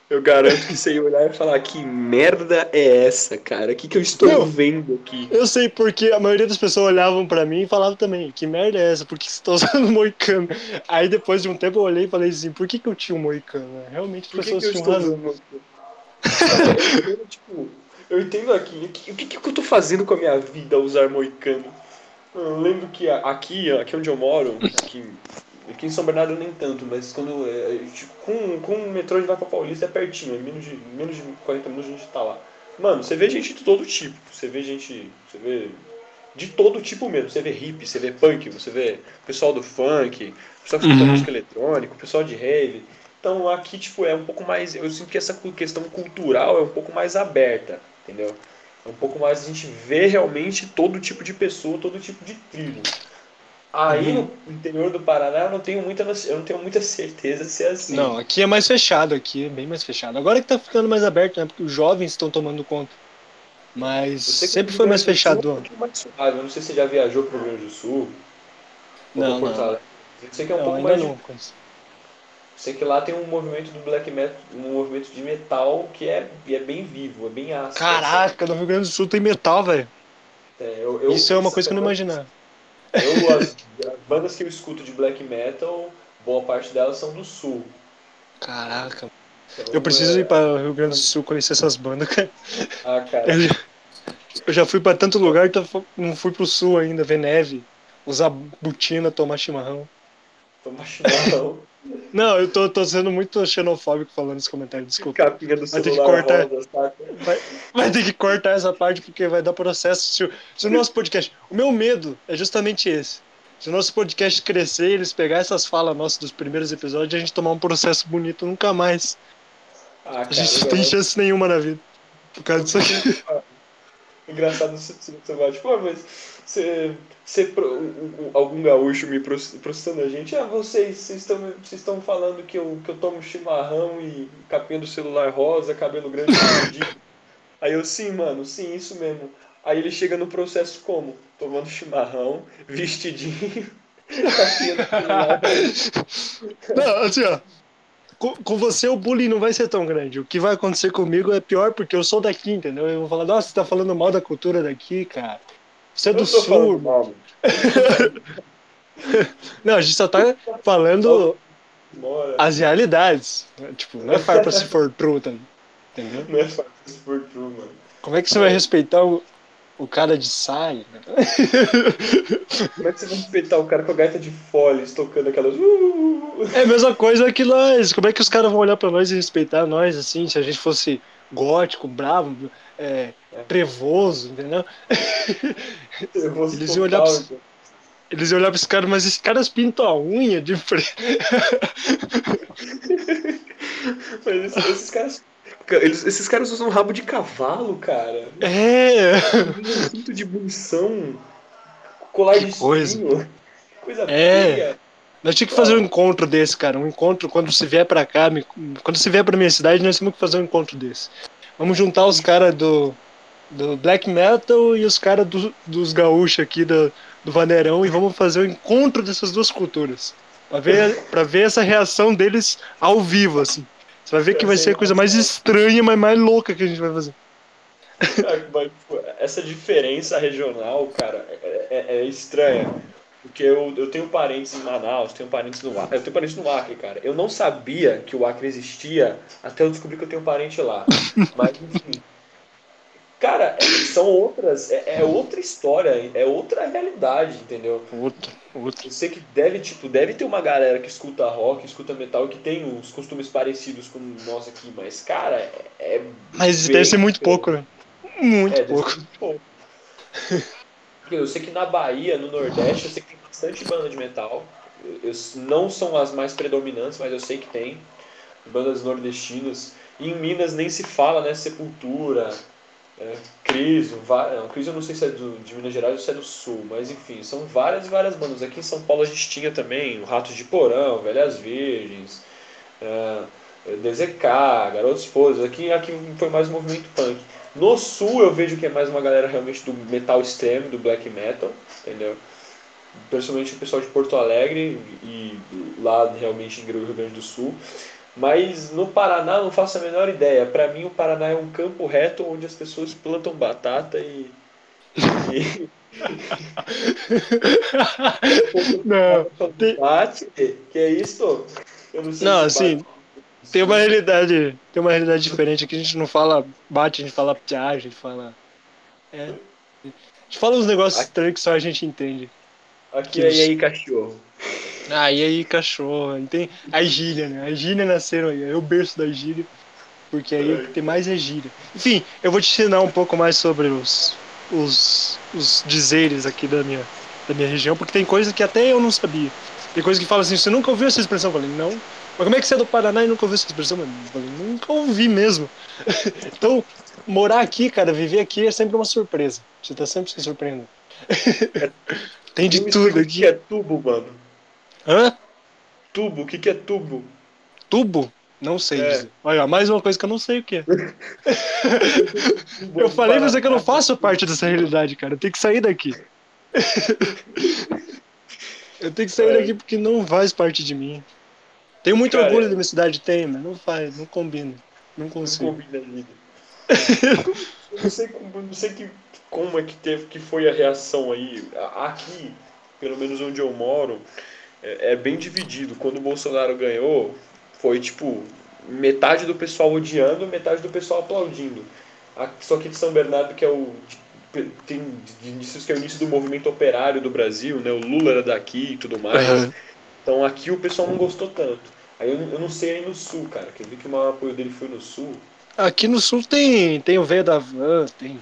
Eu garanto que você ia olhar e falar: que merda é essa, cara? O que, que eu estou Não. vendo aqui? Eu sei porque a maioria das pessoas olhavam pra mim e falavam também, que merda é essa? Por que você tá usando moicano? Aí depois de um tempo eu olhei e falei assim, por que, que eu tinha um moicano? Realmente as Por que, que pessoas eu tinham razão. tipo, eu entendo aqui. O que, o que, eu tô fazendo com a minha vida ao usar moicano? Eu lembro que aqui, aqui onde eu moro, aqui, aqui em São Bernardo nem tanto, mas quando. é, tipo, com, com o metrô a gente vai pra Paulista é pertinho, é menos de, menos de 40 minutos a gente tá lá. Mano, você vê gente de todo tipo. Você vê gente. Você vê. De todo tipo mesmo. Você vê hippie, você vê punk, você vê pessoal do funk, pessoal que escuta Uhum. música eletrônica, pessoal de rave. Então aqui, tipo, é um pouco mais. Eu sinto que essa questão cultural é um pouco mais aberta, entendeu? É um pouco mais a gente vê realmente todo tipo de pessoa, todo tipo de tribo. Aí Uhum. no interior do Paraná eu não tenho muita, eu não tenho muita certeza se é assim. Não, aqui é mais fechado, aqui é bem mais fechado. Agora que tá ficando mais aberto, né? Porque os jovens estão tomando conta. Mas sempre foi mais um fechado. pouquinho mais suave. Eu não sei se você já viajou pro Rio Grande do Sul. Não, não. Eu sei que é um Não, pouco mais não. Sei que lá tem um movimento do black metal, um movimento de metal que é, e é bem vivo, é bem ácido. Caraca, no Rio Grande do Sul tem metal, velho. É, eu- eu- Isso é uma coisa que eu não imaginava. Eu, as, as bandas que eu escuto de black metal, boa parte delas são do sul. Caraca. Então, Eu preciso é- ir para o Rio Grande do Sul conhecer essas bandas, cara. Ah, cara, Eu já, eu já fui pra tanto lugar, então não fui pro sul ainda, ver neve, usar botina, tomar chimarrão. tomar chimarrão, Não, eu tô, tô sendo muito xenofóbico falando esse comentário, desculpa. capinha do Vai ter que cortar. saca? Vai, vai ter que cortar essa parte porque vai dar processo se o, se o nosso podcast. O meu medo é justamente esse. Se o nosso podcast crescer, eles pegar essas falas nossas dos primeiros episódios e a gente tomar um processo bonito nunca mais. Ah, A cara, gente eu- não tem chance nenhuma na vida. Por causa disso aqui. Engraçado você tipo, ah, mas um- algum gaúcho me processando a gente, ah, vocês, estão vocês estão falando que eu, que eu tomo chimarrão e capinha do celular rosa, cabelo grande e. Aí eu, sim, mano, sim, isso mesmo. Aí ele chega no processo como? Tomando chimarrão, vestidinho, capinha do celular. Não, assim, ó. Com, com você o bullying não vai ser tão grande. O que vai acontecer comigo é pior porque eu sou daqui, entendeu? Eu vou falar, nossa, você tá falando mal da cultura daqui, cara. Você é do sul. Não, a gente só tá falando Bora. as realidades. né? Tipo, não é farpa se for true, tá? entendeu? Não é fácil se for true, mano. Como é que você vai respeitar o, o cara de saia? Como é que você vai respeitar o cara com a gaita de foles tocando aquelas. Uh, É a mesma coisa que nós. Como é que os caras vão olhar pra nós e respeitar nós, assim, se a gente fosse gótico, bravo, é, trevoso, entendeu? eu vou Eles iam olhar você. Eles iam olhar pra esse cara, mas esses caras pintam a unha de preto. Mas esses, caras. Eles, esses caras usam rabo de cavalo, cara. É. Um cinto de munição. Colar de coisa. espinho. Coisa É. feia. Nós tínhamos que fazer um encontro desse, cara. Um encontro quando você vier pra cá. Quando você vier pra minha cidade, nós temos que fazer um encontro desse. Vamos juntar os caras do, do black metal e os caras do, dos gaúchos aqui do, do Vaneirão e vamos fazer o encontro dessas duas culturas. Pra ver, pra ver essa reação deles ao vivo, assim. Você vai ver que vai ser a coisa mais estranha, mas mais louca que a gente vai fazer. Mas, tipo, essa diferença regional, cara, é, é- é estranha. Porque eu, eu tenho parentes em Manaus, tenho parentes no Acre. Eu tenho parentes no Acre, cara. Eu não sabia que o Acre existia até eu descobrir que eu tenho parente lá. Mas, enfim. Cara, é- são outras. É, é outra história, é outra realidade, entendeu? Outro. Eu sei que deve, tipo, deve ter uma galera que escuta rock, escuta metal que tem uns costumes parecidos com nós aqui, mas, cara, é. é Mas bem deve ser muito pouco, né? Muito É, pouco. muito pouco. Eu sei que na Bahia, no Nordeste, eu sei que tem bastante banda de metal. Eu- eu- não são as mais predominantes, mas eu sei que tem. Bandas nordestinas. E em Minas nem se fala, né? Sepultura, é, Criso. Não, Criso eu não sei se é do, de Minas Gerais ou se é do Sul, mas enfim, são várias várias bandas. Aqui em São Paulo a gente tinha também o Ratos de Porão, Velhas Virgens, é, DZK, Garotos Esposas. Aqui, aqui foi mais um movimento punk. No sul eu vejo que é mais uma galera realmente do metal extremo, do black metal, entendeu? Principalmente o pessoal de Porto Alegre e lá realmente em Rio Grande do Sul. Mas no Paraná não faço a menor ideia. Pra mim o Paraná é um campo reto onde as pessoas plantam batata e. e... Não, Bate, que é isso? Eu não sei Não, assim, bate. tem uma realidade, tem uma realidade diferente aqui. A gente não fala bate, a gente fala ptia, a gente fala. É. A gente fala uns negócios estranhos que só a gente entende. Aqui é e aí, cachorro. Ah, e aí, cachorro? Aí tem a gíria, né? A gíria nasceram aí. É o berço da gíria. Porque aí o que tem mais é gíria. Enfim, eu vou te ensinar um pouco mais sobre os, os, os dizeres aqui da minha, da minha região, porque tem coisa que até eu não sabia. Tem coisa que fala assim, você nunca ouviu essa expressão? Eu falei, não. Mas como é que você é do Paraná e nunca ouviu essa expressão? Eu falei, nunca ouvi mesmo. então, morar aqui, cara, viver aqui é sempre uma surpresa. Você tá sempre se surpreendendo. tem de tudo aqui. é tubo, mano? Hã? Tubo, o que que é tubo? Tubo? Não sei É. dizer. Olha, mais uma coisa que eu não sei o que é. Eu falei pra você que eu não faço parte dessa realidade, cara. Eu tenho que sair daqui. Eu tenho que sair É. daqui porque não faz parte de mim. Tenho muito Cara, orgulho é. da minha cidade, tem, mas não faz, não combina. Não Não consigo. combina a vida. Eu não sei, como, não sei que, como é que teve, que foi a reação aí. Aqui, pelo menos onde eu moro, é, é bem dividido. Quando o Bolsonaro ganhou, foi tipo metade do pessoal odiando, metade do pessoal aplaudindo. Só que de São Bernardo, que é o tem indícios que é o início do movimento operário do Brasil, né? O Lula era daqui e tudo mais. Aham. Então aqui o pessoal não gostou tanto. Aí eu, eu não sei aí no sul, cara, que eu vi que o maior apoio dele foi no sul. Aqui no sul tem, tem o velho da van, tem,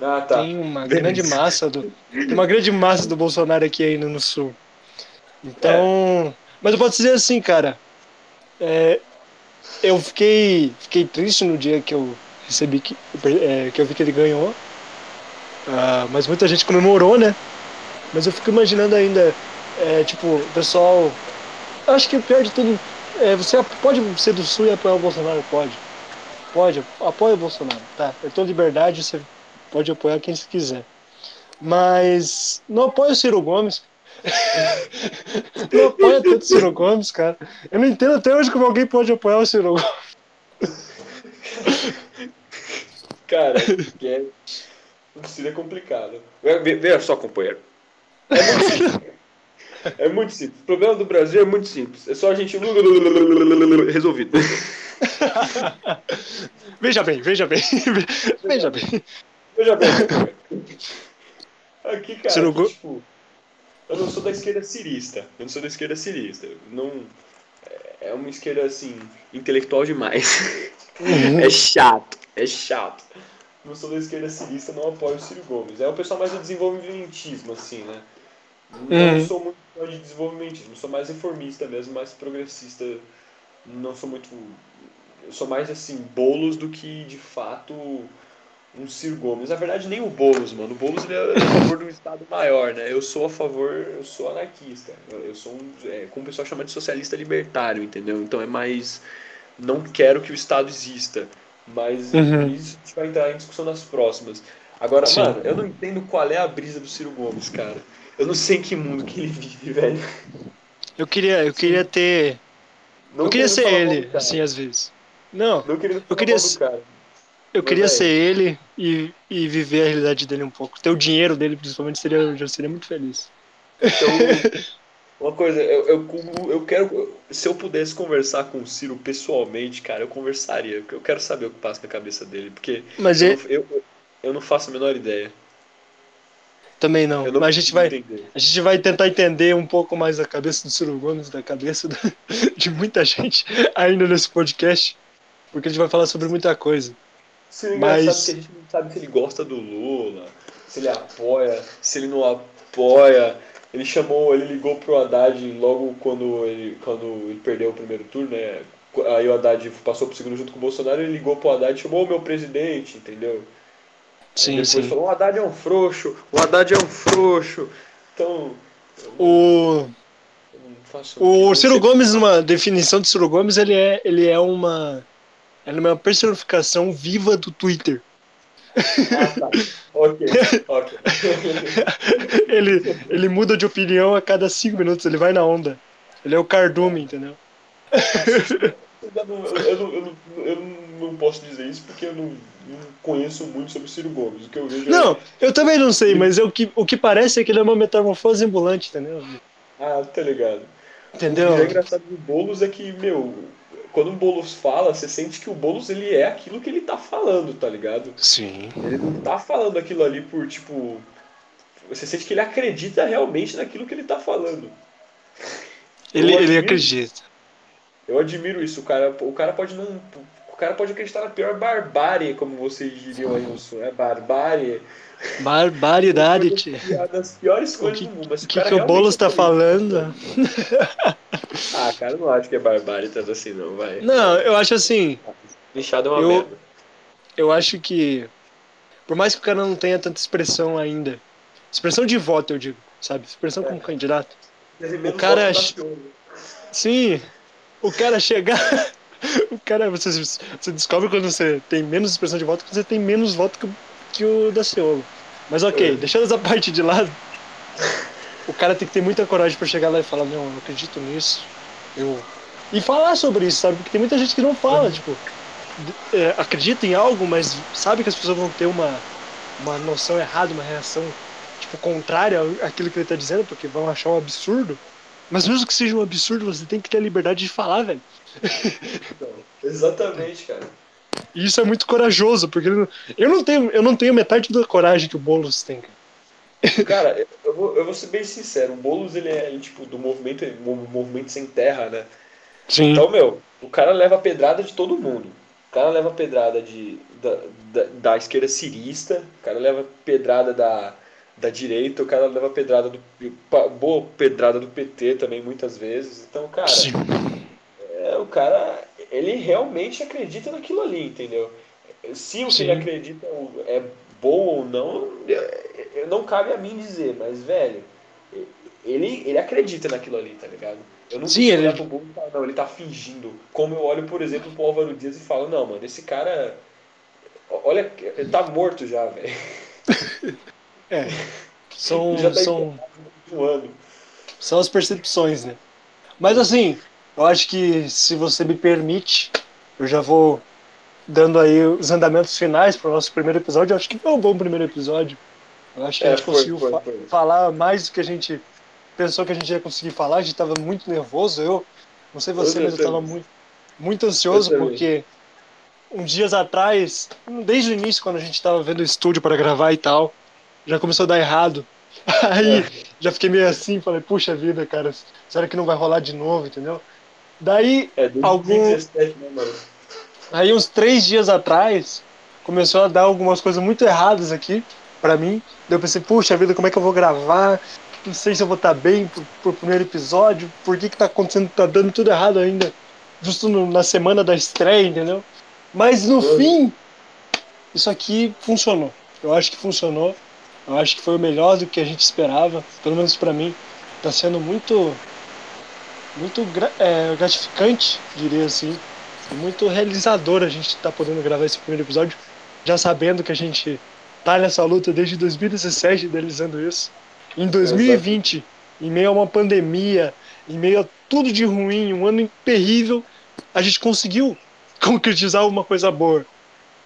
Ah, tá. tem uma grande massa do. Tem uma grande massa do Bolsonaro aqui ainda no sul. Então. Mas eu posso dizer assim, cara. é, eu fiquei, fiquei triste no dia que eu recebi que, é, que eu vi que ele ganhou. Ah, mas muita gente comemorou, né? Mas eu fico imaginando ainda, é, tipo, o pessoal. eu Acho que o pior de tudo. É, você pode ser do sul e apoiar o Bolsonaro? Pode. Pode, apoia o Bolsonaro, tá? É tua liberdade, você pode apoiar quem você quiser. Mas não apoia o Ciro Gomes. Não apoia tanto o Ciro Gomes, cara. Eu não entendo até hoje como alguém pode apoiar o Ciro Gomes. Cara, é- O Ciro é complicado. Ve- Veja só, companheiro. É muito simples. É muito simples. O problema do Brasil é muito simples. É só a gente. Resolvido. Veja bem, veja bem. veja bem. Veja bem. Aqui, cara, Ciro Go- tipo, eu não sou da esquerda cirista. Eu não sou da esquerda cirista. Eu Não, é uma esquerda, assim, intelectual demais. É chato, é chato. Não sou da esquerda cirista, não apoio o Ciro Gomes. É o pessoal mais do desenvolvimentismo, assim, né? Não Uhum. sou muito de desenvolvimentismo, sou mais reformista mesmo, mais progressista. Não sou muito. Eu sou mais assim, bolos do que de fato um Ciro Gomes. Na verdade, nem o Boulos, mano. O Boulos ele é a favor do Estado maior, né? Eu sou a favor, eu sou anarquista. Eu, eu sou um. É, como o pessoal chama de socialista libertário, entendeu? Então é mais. Não quero que o Estado exista. Mas Uhum. isso a gente vai entrar em discussão nas próximas. Agora, Sim. mano, eu não entendo qual é a brisa do Ciro Gomes, cara. Eu não sei em que mundo que ele vive, velho. Eu queria, eu queria ter. Não eu queria ser ele, assim, às vezes. Não, Não queria mal do ser- cara. Eu queria é ser ele e, e viver a realidade dele um pouco. Ter o dinheiro dele, principalmente, seria, eu já seria muito feliz. Então, uma coisa, eu, eu, eu quero. Se eu pudesse conversar com o Ciro pessoalmente, cara, eu conversaria. Porque eu quero saber o que passa na cabeça dele. Porque Mas eu, ele, não- eu, eu não faço a menor ideia. também não. Não Mas a gente vai. entender. A gente vai tentar entender um pouco mais da cabeça do Ciro Gomes, da cabeça do- de muita gente ainda nesse podcast, porque a gente vai falar sobre muita coisa. Seria Mas- engraçado que a gente não sabe se ele gosta do Lula, se ele apoia, se ele não apoia. Ele chamou, ele ligou pro Haddad logo quando ele, quando ele perdeu o primeiro turno, né? Aí o Haddad passou pro segundo junto com o Bolsonaro, ele ligou pro Haddad e chamou o meu presidente, entendeu? Sim, depois sim. falou, o Haddad é um frouxo, o Haddad é um frouxo. Então, O, o Ciro Gomes, numa definição de Ciro Gomes, ele é, ele é uma. Ele é uma personificação viva do Twitter. Ah, tá. Ok, ok. Ele, ele muda de opinião a cada cinco minutos, ele vai na onda. Ele é o cardume, entendeu? Eu não, eu, não, eu, não, eu não posso dizer isso porque eu não, conheço muito sobre o Ciro Gomes. O que eu vejo é- Não, eu também não sei, mas é o, que, o que parece é que ele é uma metamorfose ambulante, entendeu? Ah, tá ligado. Entendeu? O que é engraçado do Boulos é que, meu, quando o Boulos fala, você sente que o Boulos ele é aquilo que ele tá falando, tá ligado? Sim. Ele não tá falando aquilo ali por, tipo. Você sente que ele acredita realmente naquilo que ele tá falando. Ele, Eu ele admiro- acredita. Eu admiro isso. O cara, o cara pode não. O cara pode acreditar na pior barbárie, como vocês diriam aí no sul. É barbárie. Barbaridade, tia. Das piores coisas que- do mundo. Mas O que, que o Boulos tá acredita. falando? Ah, cara, não acho que é barbárie tanto assim, não, vai. Não, eu acho assim. Lixado é uma Eu- merda. Eu acho que. Por mais que o cara não tenha tanta expressão ainda. Expressão de voto, eu digo, sabe? Expressão como É. candidato. O cara é- Sim, o cara chegar. O cara, você, você descobre quando você tem menos expressão de voto que você tem menos voto que, o- que o da Ciolo. Mas ok, É. deixando essa parte de lado, o cara tem que ter muita coragem pra chegar lá e falar: Não, eu acredito nisso. Eu... E falar sobre isso, sabe? Porque tem muita gente que não fala, tipo, d- é, acredita em algo, mas sabe que as pessoas vão ter uma, uma noção errada, uma reação, tipo, contrária àquilo que ele tá dizendo, porque vão achar um absurdo. Mas mesmo que seja um absurdo, você tem que ter a liberdade de falar, velho. Exatamente, cara. E isso é muito corajoso, porque eu não tenho, eu não tenho metade da coragem que o Boulos tem. cara. Cara, eu vou, eu vou ser bem sincero, o Boulos ele é tipo do movimento, mo- movimento sem terra, né? Sim. Então, meu, o cara leva pedrada de todo mundo. O cara leva pedrada de, da, da, da esquerda cirista, o cara leva pedrada da, da direita, o cara leva pedrada do. boa pedrada do PT também, muitas vezes. Então, cara, Sim. é, o cara, ele realmente acredita naquilo ali, entendeu? Se o que Sim. ele acredita é bom ou não, não cabe a mim dizer, mas, velho, ele, ele acredita naquilo ali, tá ligado? Eu não Sim, ele- pro e falar, não, ele tá fingindo. Como eu olho, por exemplo, pro Álvaro Dias e falo, não, mano, esse cara. Olha, ele tá morto já, velho. É. São, tá são, Um ano. são as percepções, né? Mas assim, eu acho que se você me permite, eu já vou dando aí os andamentos finais para o nosso primeiro episódio. Eu acho que foi um bom primeiro episódio. Eu acho que a É, gente foi, conseguiu foi, foi. falar mais do que a gente pensou que a gente ia conseguir falar. A gente estava muito nervoso. Eu, não sei você, Eu mas eu estava muito, muito ansioso porque uns dias atrás, desde o início, quando a gente estava vendo o estúdio para gravar e tal, já começou a dar errado. Aí É. já fiquei meio assim, falei, puxa vida, cara, será que não vai rolar de novo, entendeu? Daí É, Algum- 2017, né? Aí uns três dias atrás começou a dar algumas coisas muito erradas aqui pra mim. Daí eu pensei, puxa vida, como é que eu vou gravar? Não sei se eu vou estar bem pro, pro primeiro episódio. Por que que tá acontecendo, tá dando tudo errado ainda? Justo no- na semana da estreia, entendeu? Mas no fim, isso aqui funcionou. Eu acho que funcionou. Eu acho que foi o melhor do que a gente esperava. Pelo menos pra mim. Tá sendo muito muito é, gratificante, diria assim, muito realizador a gente tá podendo gravar esse primeiro episódio, já sabendo que a gente tá nessa luta desde 2017, idealizando isso. Em 2020, em meio a uma pandemia, em meio a tudo de ruim, um ano terrível, a gente conseguiu concretizar uma coisa boa.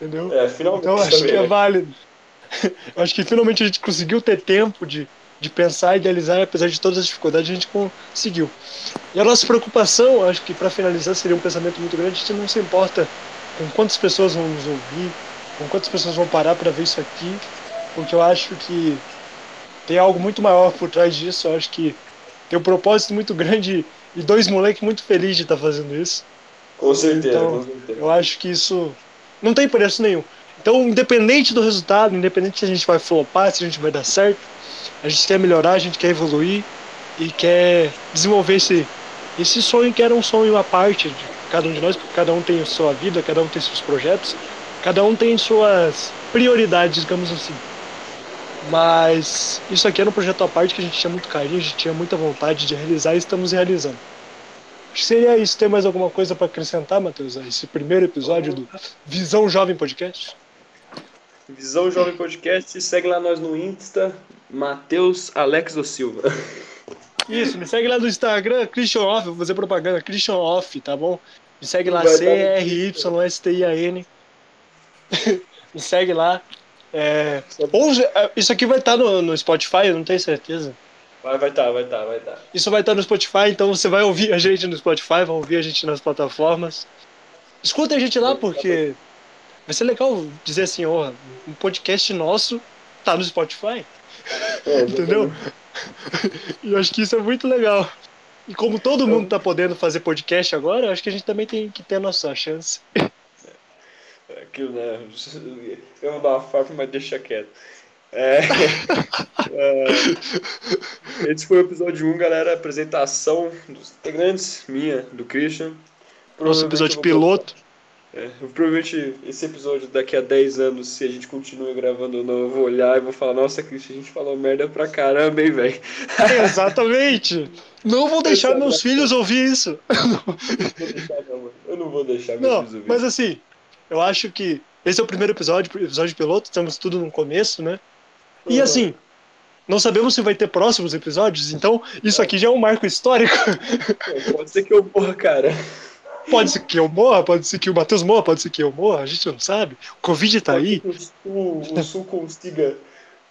Entendeu? É, finalmente. Então acho que é né? válido. Acho que finalmente a gente conseguiu ter tempo de, de pensar e idealizar, apesar de todas as dificuldades, a gente conseguiu. E a nossa preocupação, acho que para finalizar seria um pensamento muito grande, a gente não se importa com quantas pessoas vão nos ouvir, com quantas pessoas vão parar para ver isso aqui, porque eu acho que tem algo muito maior por trás disso, eu acho que tem um propósito muito grande e dois moleques muito felizes de estar fazendo isso. Com certeza, Então, com certeza. Eu acho que isso não tem preço nenhum. Então, independente do resultado, independente se a gente vai flopar, se a gente vai dar certo, a gente quer melhorar, a gente quer evoluir e quer desenvolver esse, esse sonho que era um sonho à parte de cada um de nós, porque cada um tem a sua vida, cada um tem seus projetos, cada um tem suas prioridades, digamos assim. Mas isso aqui era um projeto à parte que a gente tinha muito carinho, a gente tinha muita vontade de realizar e estamos realizando. Acho que seria isso. Tem mais alguma coisa para acrescentar, Matheus, a esse primeiro episódio do Visão Jovem Podcast? Visão Jovem Podcast, segue lá nós no Insta, Matheus Alex do Silva. Isso, me segue lá no Instagram, Christian Off, vou fazer propaganda, Christian Off, tá bom? Me segue lá, C-R-Y-S-T-I-A-N. me segue lá. É, ou é, isso aqui vai estar no, no Spotify, eu não tenho certeza. Vai, vai tá, vai tá, vai tá. Isso vai estar no Spotify, então você vai ouvir a gente no Spotify, vai ouvir a gente nas plataformas. Escuta a gente lá, porque vai ser legal dizer assim, ó, um podcast nosso tá no Spotify. É, Entendeu? E eu acho que isso é muito legal. E como todo mundo tá podendo fazer podcast agora, eu acho que a gente também tem que ter a nossa chance. É Aquilo, né? Eu vou dar uma farpa, mas deixa quieto. É, é, esse foi o episódio 1, galera. Apresentação dos integrantes, minha, do Christian. Nosso episódio piloto. É, provavelmente esse episódio daqui a 10 anos, se a gente continua gravando ou não, eu vou olhar e vou falar, nossa, Christian, a gente falou merda pra caramba, hein, velho. Exatamente! Não vou deixar meus filhos ouvir isso. Não vou deixar, não, mano. Eu não vou deixar meus Não, filhos ouvir. mas assim, eu acho que esse é o primeiro episódio, episódio piloto, estamos tudo no começo, né? E Uhum. assim, não sabemos se vai ter próximos episódios, então isso aqui já é um marco histórico. É, Pode ser que eu morra, cara. Pode ser que eu morra, pode ser que o Matheus morra, pode ser que eu morra, a gente não sabe. O Covid tá aí. Pode ser que O, o Sul consiga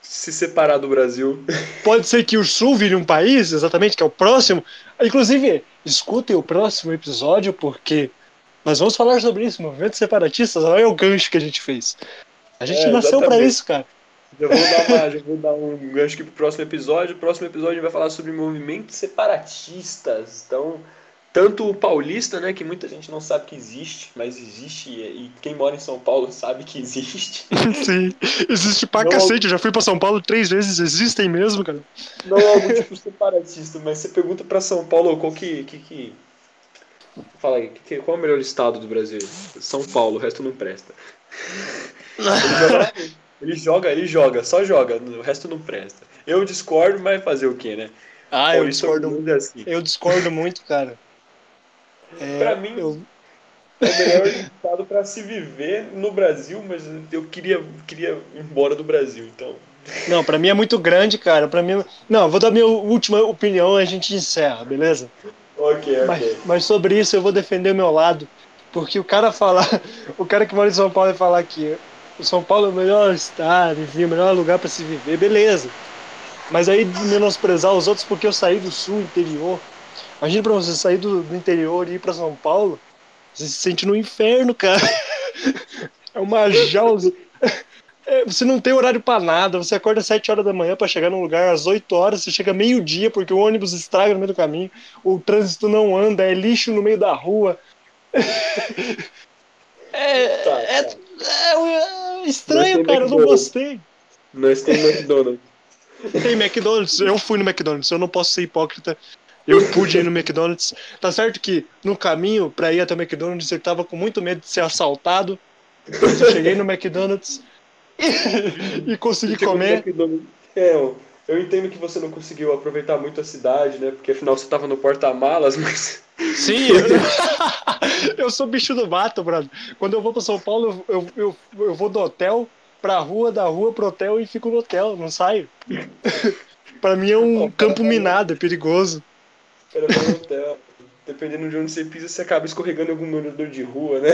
se separar do Brasil. Pode ser que o Sul vire um país, exatamente, que é o próximo. Inclusive, escutem o próximo episódio, porque nós vamos falar sobre isso, movimentos separatistas, olha o gancho que a gente fez. A gente É, nasceu pra exatamente. isso, cara. Já vou dar, uma, vou dar um gancho aqui pro próximo episódio. O próximo episódio vai falar sobre movimentos separatistas. Então, tanto o paulista, né, que muita gente não sabe que existe, mas existe, e quem mora em São Paulo sabe que existe. Sim, existe pra Não- cacete. Eu já fui pra São Paulo três vezes, existem mesmo, cara. Não é algo tipo separatista, mas você pergunta pra São Paulo qual que. que, que... Fala aí, que- qual é o melhor estado do Brasil? São Paulo, o resto não presta. Ele joga, ele joga, só joga, o resto não presta. Eu discordo, mas fazer o quê, né? Ah, eu Paulista discordo, é assim. eu discordo muito, cara. É, Pra mim- eu- É o melhor estado pra se viver no Brasil, mas eu queria, queria ir embora do Brasil, então. não, pra mim é muito grande, cara. Para mim, não, vou dar minha última opinião e a gente encerra, beleza? Ok, ok. Mas, mas sobre isso eu vou defender o meu lado. Porque o cara falar, o cara que mora em São Paulo vai falar que o São Paulo é o melhor estado, enfim, o melhor lugar para se viver, beleza. Mas aí menosprezar os outros porque eu saí do sul, interior. Imagina pra você sair do, do interior e ir pra São Paulo, você se sente no inferno, cara. É uma jaula. É, você não tem horário para nada, você acorda às 7 horas da manhã para chegar num lugar às 8 horas, você chega meio-dia porque o ônibus estraga no meio do caminho, o trânsito não anda, é lixo no meio da rua. É, tá, é, tá. é, é estranho, cara, eu não gostei. Nós tem McDonald's. Tem McDonald's, eu fui no McDonald's, eu não posso ser hipócrita. Eu pude ir no McDonald's. Tá certo que no caminho pra ir até o McDonald's eu tava com muito medo de ser assaltado. Eu cheguei no McDonald's e consegui comer. É, eu entendo que você não conseguiu aproveitar muito a cidade, né? Porque afinal você tava no porta-malas, mas. Sim, eu, eu sou bicho do mato, brother. Quando eu vou para São Paulo, eu, eu, eu vou do hotel pra rua, da rua pro hotel e fico no hotel, não saio. pra mim é um campo minado, é perigoso. Era no hotel. Dependendo de onde você pisa, você acaba escorregando em algum morador de rua, né?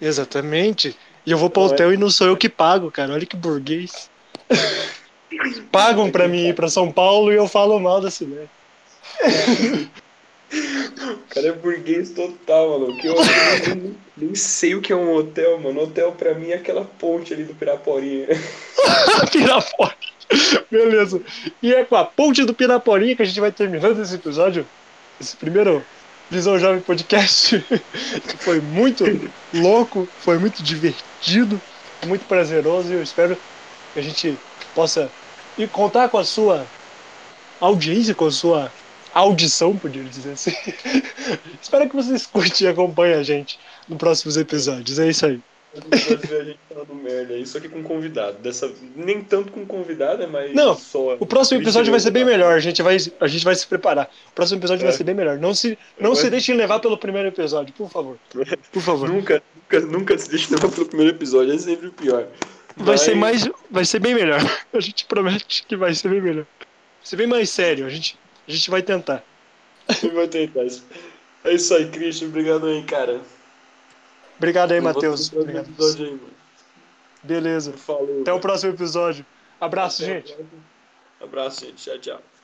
Exatamente. E eu vou pro hotel e não sou eu que pago, cara. Olha que burguês. Pagam pra mim ir pra São Paulo e eu falo mal da cidade. O cara é burguês total, mano. Que eu nem, nem sei o que é um hotel, mano. Hotel pra mim é aquela ponte ali do Piraporinha. Piraporinha. Beleza. E é com a ponte do Piraporinha que a gente vai terminando esse episódio. Esse primeiro Visão Jovem Podcast. que foi muito louco, foi muito divertido, muito prazeroso. E eu espero que a gente possa e contar com a sua audiência, com a sua audição, podia dizer assim. Espero que vocês curtem e acompanhem a gente nos próximos episódios. É isso aí. A gente falando merda. Isso aqui com convidado. Dessa... Nem tanto com convidado, é mais Não, só. O próximo episódio vai ser bem melhor. A gente vai, a gente vai se preparar. O próximo episódio é. vai ser bem melhor. Não se, não se deixem levar pelo primeiro episódio, por favor. Por favor. nunca, nunca, nunca se deixem levar pelo primeiro episódio. É sempre o pior. Vai ser mais. Vai ser bem melhor. A gente promete que vai ser bem melhor. Vai ser bem mais sério. A gente, a gente vai tentar. A gente vai tentar. É isso aí, Christian. Obrigado aí, cara. Obrigado aí, Matheus. Obrigado. Aí, Beleza. Falou. Até o próximo episódio. Abraço, Até gente. Abraço, gente. Tchau, tchau.